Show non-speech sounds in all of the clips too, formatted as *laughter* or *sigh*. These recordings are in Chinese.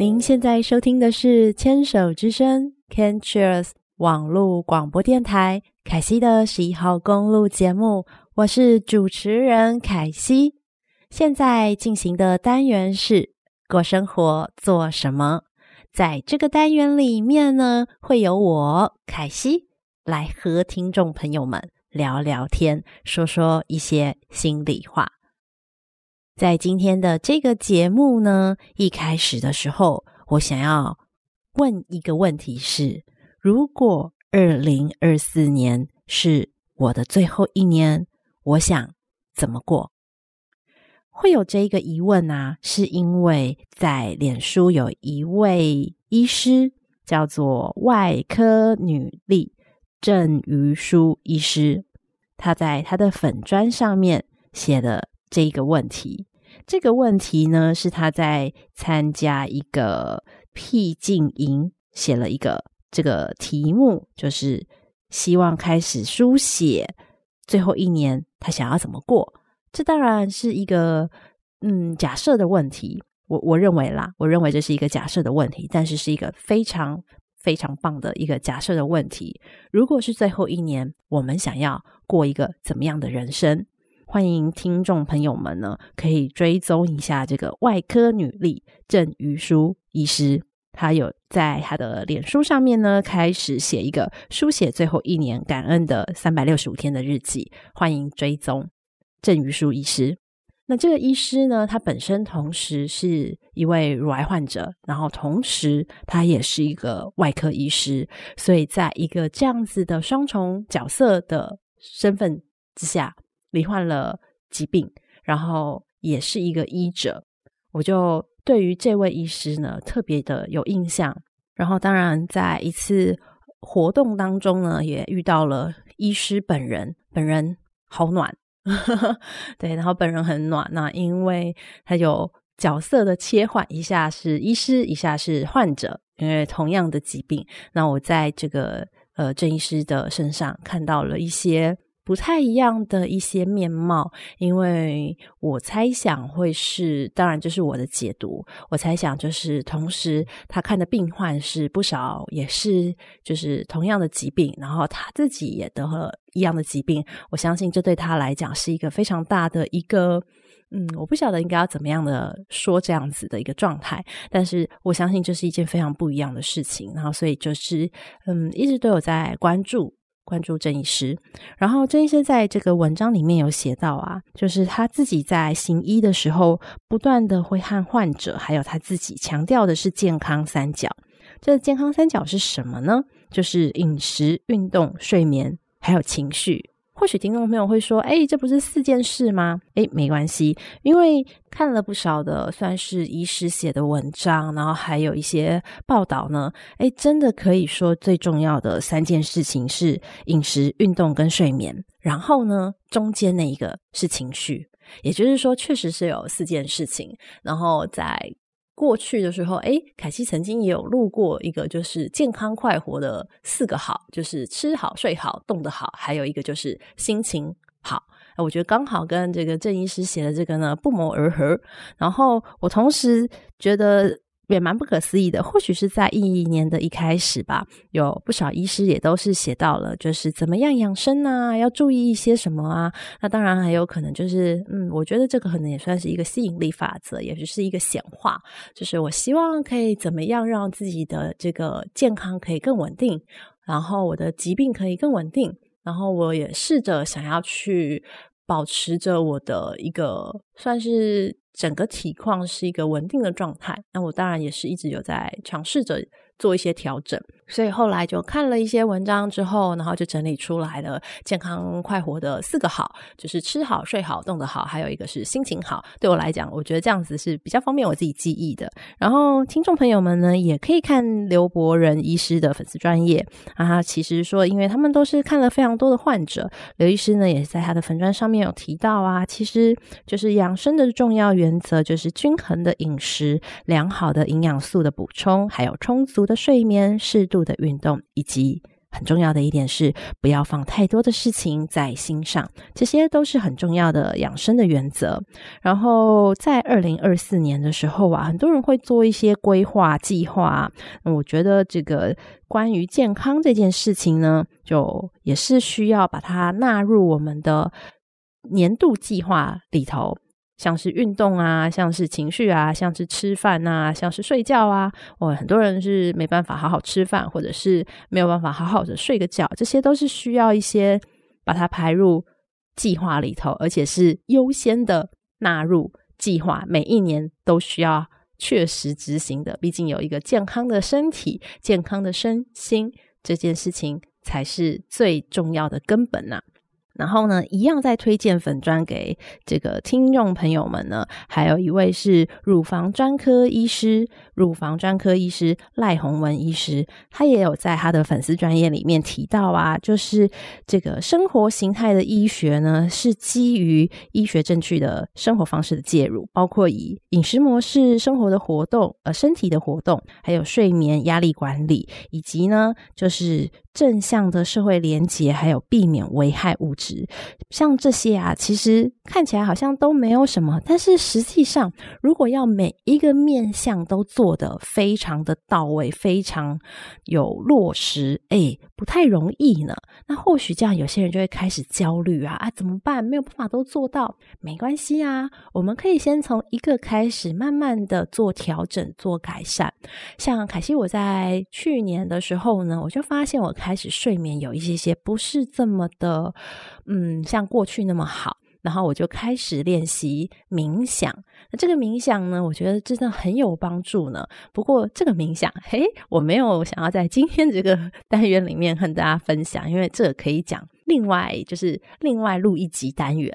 您现在收听的是《牵手之声》（Can Cheers） 网络广播电台凯西的十一号公路节目，我是主持人凯西。现在进行的单元是过生活做什么？在这个单元里面呢，会有我凯西来和听众朋友们聊聊天，说说一些心里话。在今天的这个节目呢，一开始的时候，我想要问一个问题是：如果二零二四年是我的最后一年，我想怎么过？会有这一个疑问啊，是因为在脸书有一位医师，叫做外科女力郑瑜书医师，她在她的粉砖上面写的这一个问题。这个问题呢，是他在参加一个僻静营写了一个这个题目，就是希望开始书写最后一年他想要怎么过。这当然是一个嗯假设的问题，我我认为啦，我认为这是一个假设的问题，但是是一个非常非常棒的一个假设的问题。如果是最后一年，我们想要过一个怎么样的人生？欢迎听众朋友们呢，可以追踪一下这个外科女力郑瑜书医师，她有在她的脸书上面呢，开始写一个书写最后一年感恩的三百六十五天的日记。欢迎追踪郑瑜书医师。那这个医师呢，他本身同时是一位乳癌患者，然后同时他也是一个外科医师，所以在一个这样子的双重角色的身份之下。罹患了疾病，然后也是一个医者，我就对于这位医师呢特别的有印象。然后，当然在一次活动当中呢，也遇到了医师本人，本人好暖，*laughs* 对，然后本人很暖。那因为他有角色的切换，一下是医师，一下是患者，因为同样的疾病。那我在这个呃郑医师的身上看到了一些。不太一样的一些面貌，因为我猜想会是，当然这是我的解读。我猜想就是，同时他看的病患是不少，也是就是同样的疾病，然后他自己也得了一样的疾病。我相信这对他来讲是一个非常大的一个，嗯，我不晓得应该要怎么样的说这样子的一个状态，但是我相信这是一件非常不一样的事情。然后所以就是，嗯，一直都有在关注。关注郑医师，然后郑医师在这个文章里面有写到啊，就是他自己在行医的时候，不断的会和患者，还有他自己强调的是健康三角。这健康三角是什么呢？就是饮食、运动、睡眠，还有情绪。或许听众朋友会说：“诶，这不是四件事吗？”诶，没关系，因为看了不少的算是医师写的文章，然后还有一些报道呢。诶，真的可以说最重要的三件事情是饮食、运动跟睡眠。然后呢，中间那一个是情绪，也就是说，确实是有四件事情。然后在过去的时候，诶，凯西曾经也有录过一个，就是健康快活的四个好，就是吃好、睡好、动得好，还有一个就是心情好。我觉得刚好跟这个郑医师写的这个呢不谋而合。然后我同时觉得。也蛮不可思议的，或许是在一年的一开始吧，有不少医师也都是写到了，就是怎么样养生啊，要注意一些什么啊。那当然还有可能就是，嗯，我觉得这个可能也算是一个吸引力法则，也许是一个显化，就是我希望可以怎么样让自己的这个健康可以更稳定，然后我的疾病可以更稳定，然后我也试着想要去保持着我的一个算是。整个体况是一个稳定的状态，那我当然也是一直有在尝试着做一些调整，所以后来就看了一些文章之后，然后就整理出来了健康快活的四个好，就是吃好、睡好、动得好，还有一个是心情好。对我来讲，我觉得这样子是比较方便我自己记忆的。然后听众朋友们呢，也可以看刘伯仁医师的粉丝专业啊。其实说，因为他们都是看了非常多的患者，刘医师呢也是在他的粉砖上面有提到啊，其实就是养生的重要原则就是均衡的饮食、良好的营养素的补充，还有充足的睡眠、适度的运动以及很重要的一点是，不要放太多的事情在心上，这些都是很重要的养生的原则。然后在二零二四年的时候啊，很多人会做一些规划计划。我觉得这个关于健康这件事情呢，就也是需要把它纳入我们的年度计划里头。像是运动啊，像是情绪啊，像是吃饭啊，像是睡觉啊，我很多人是没办法好好吃饭，或者是没有办法好好的睡个觉，这些都是需要一些把它排入计划里头，而且是优先的纳入计划，每一年都需要确实执行的。毕竟有一个健康的身体、健康的身心，这件事情才是最重要的根本呐、啊。然后呢，一样在推荐粉砖给这个听众朋友们呢，还有一位是乳房专科医师，乳房专科医师赖宏文医师，他也有在他的粉丝专业里面提到啊，就是这个生活形态的医学呢，是基于医学正确的生活方式的介入，包括以饮食模式、生活的活动、呃身体的活动，还有睡眠、压力管理，以及呢，就是正向的社会连结，还有避免危害物质。像这些啊，其实看起来好像都没有什么，但是实际上，如果要每一个面向都做得非常的到位，非常有落实，哎，不太容易呢。那或许这样，有些人就会开始焦虑啊啊，怎么办？没有办法都做到，没关系啊，我们可以先从一个开始，慢慢的做调整、做改善。像凯西，我在去年的时候呢，我就发现我开始睡眠有一些些不是这么的。嗯，像过去那么好，然后我就开始练习冥想。那这个冥想呢，我觉得真的很有帮助呢。不过这个冥想，嘿，我没有想要在今天这个 *laughs* 单元里面和大家分享，因为这个可以讲。另外就是另外录一集单元，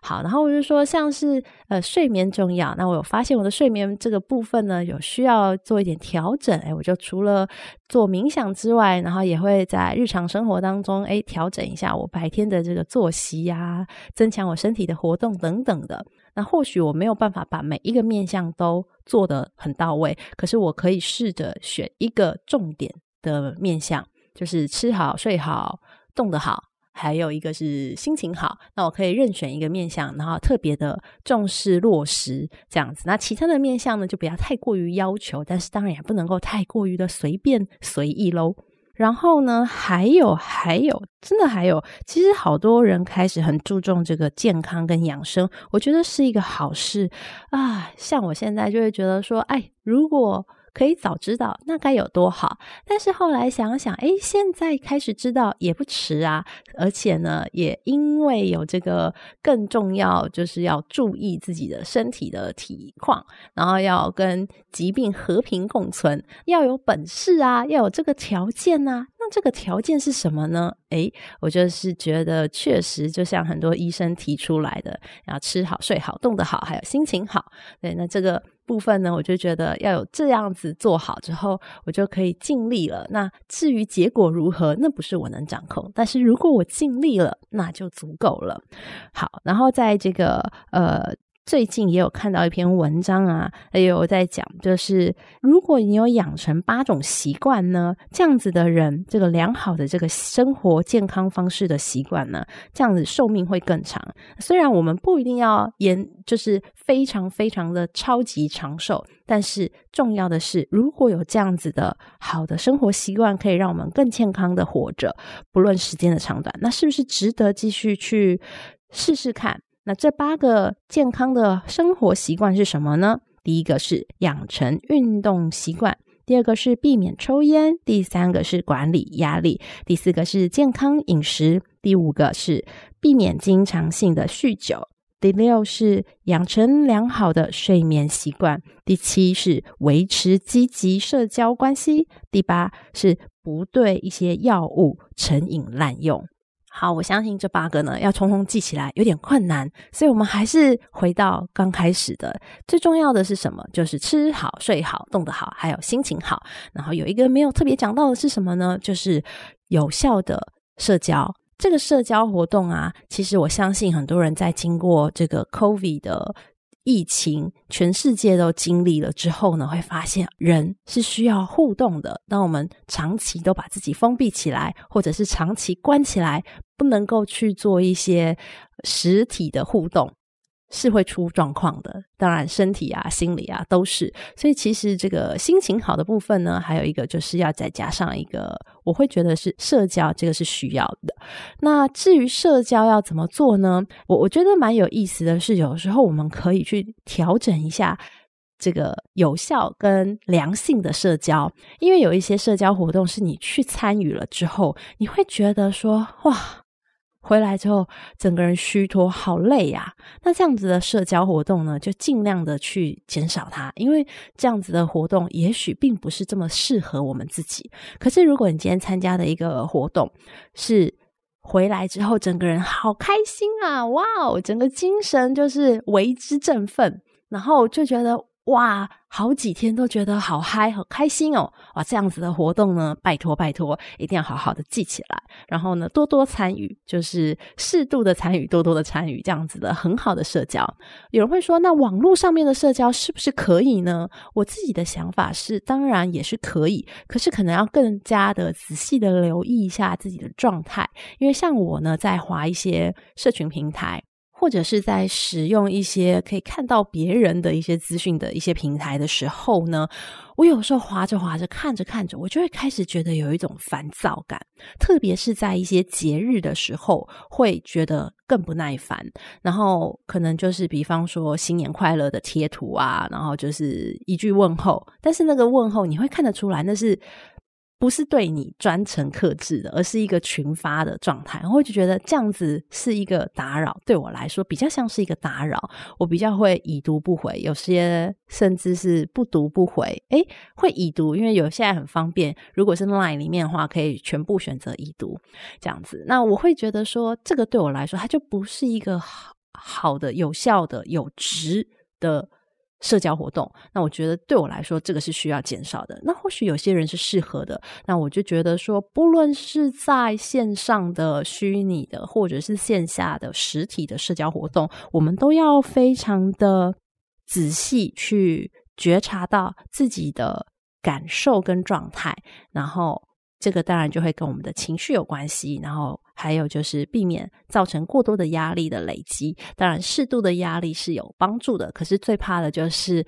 好，然后我就说像是呃睡眠重要，那我有发现我的睡眠这个部分呢，有需要做一点调整，诶，我就除了做冥想之外，然后也会在日常生活当中诶调整一下我白天的这个作息呀、增强我身体的活动等等的。那或许我没有办法把每一个面向都做得很到位，可是我可以试着选一个重点的面向，就是吃好、睡好、动得好。还有一个是心情好，那我可以任选一个面相，然后特别的重视落实这样子。那其他的面相呢，就不要太过于要求，但是当然也不能够太过于的随便随意喽。然后呢，还有还有，真的还有，其实好多人开始很注重这个健康跟养生，我觉得是一个好事啊。像我现在就会觉得说，哎，如果可以早知道，那该有多好！但是后来想想，诶，现在开始知道也不迟啊。而且呢，也因为有这个更重要，就是要注意自己的身体的体况，然后要跟疾病和平共存，要有本事啊，要有这个条件啊。那这个条件是什么呢？诶，我就是觉得确实，就像很多医生提出来的，要吃好、睡好、动得好，还有心情好。对，那这个。部分呢，我就觉得要有这样子做好之后，我就可以尽力了。那至于结果如何，那不是我能掌控。但是如果我尽力了，那就足够了。好，然后在这个呃。最近也有看到一篇文章啊，也有在讲，就是如果你有养成八种习惯呢，这样子的人，这个良好的这个生活健康方式的习惯呢，这样子寿命会更长。虽然我们不一定要延，就是非常非常的超级长寿，但是重要的是，如果有这样子的好的生活习惯，可以让我们更健康的活着，不论时间的长短，那是不是值得继续去试试看？那这八个健康的生活习惯是什么呢？第一个是养成运动习惯，第二个是避免抽烟，第三个是管理压力，第四个是健康饮食，第五个是避免经常性的酗酒，第六是养成良好的睡眠习惯，第七是维持积极社交关系，第八是不对一些药物成瘾滥用。好，我相信这八个呢，要通通记起来有点困难，所以我们还是回到刚开始的，最重要的是什么？就是吃好、睡好、动得好，还有心情好。然后有一个没有特别讲到的是什么呢？就是有效的社交。这个社交活动啊，其实我相信很多人在经过这个 COVID 的疫情，全世界都经历了之后呢，会发现人是需要互动的。当我们长期都把自己封闭起来，或者是长期关起来，不能够去做一些实体的互动。是会出状况的，当然身体啊、心理啊都是。所以其实这个心情好的部分呢，还有一个就是要再加上一个，我会觉得是社交，这个是需要的。那至于社交要怎么做呢？我我觉得蛮有意思的是，有时候我们可以去调整一下这个有效跟良性的社交，因为有一些社交活动是你去参与了之后，你会觉得说哇。回来之后，整个人虚脱，好累呀。那这样子的社交活动呢，就尽量的去减少它，因为这样子的活动也许并不是这么适合我们自己。可是，如果你今天参加的一个活动是回来之后，整个人好开心啊，哇哦，整个精神就是为之振奋，然后就觉得。哇，好几天都觉得好嗨，好开心哦！哇，这样子的活动呢，拜托拜托，一定要好好的记起来。然后呢，多多参与，就是适度的参与，多多的参与，这样子的很好的社交。有人会说，那网络上面的社交是不是可以呢？我自己的想法是，当然也是可以，可是可能要更加的仔细的留意一下自己的状态，因为像我呢，在滑一些社群平台。或者是在使用一些可以看到别人的一些资讯的一些平台的时候呢，我有时候滑着滑着，看着看着，我就会开始觉得有一种烦躁感，特别是在一些节日的时候，会觉得更不耐烦。然后可能就是比方说新年快乐的贴图啊，然后就是一句问候，但是那个问候你会看得出来，那是。不是对你专程克制的，而是一个群发的状态。我就觉得这样子是一个打扰，对我来说比较像是一个打扰。我比较会已读不回，有些甚至是不读不回。诶，会已读，因为有现在很方便。如果是 Line 里面的话，可以全部选择已读这样子。那我会觉得说，这个对我来说，它就不是一个好好的、有效的、有值的。社交活动，那我觉得对我来说，这个是需要减少的。那或许有些人是适合的，那我就觉得说，不论是在线上的虚拟的，或者是线下的实体的社交活动，我们都要非常的仔细去觉察到自己的感受跟状态，然后。这个当然就会跟我们的情绪有关系，然后还有就是避免造成过多的压力的累积。当然，适度的压力是有帮助的，可是最怕的就是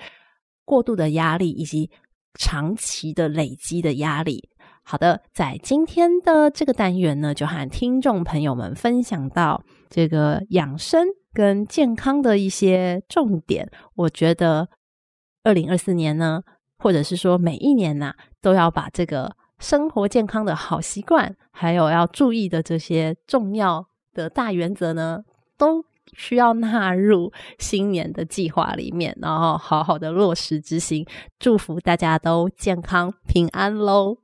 过度的压力以及长期的累积的压力。好的，在今天的这个单元呢，就和听众朋友们分享到这个养生跟健康的一些重点。我觉得二零二四年呢，或者是说每一年呐、都要把这个。生活健康的好习惯，还有要注意的这些重要的大原则呢，都需要纳入新年的计划里面，然后好好的落实执行。祝福大家都健康平安喽！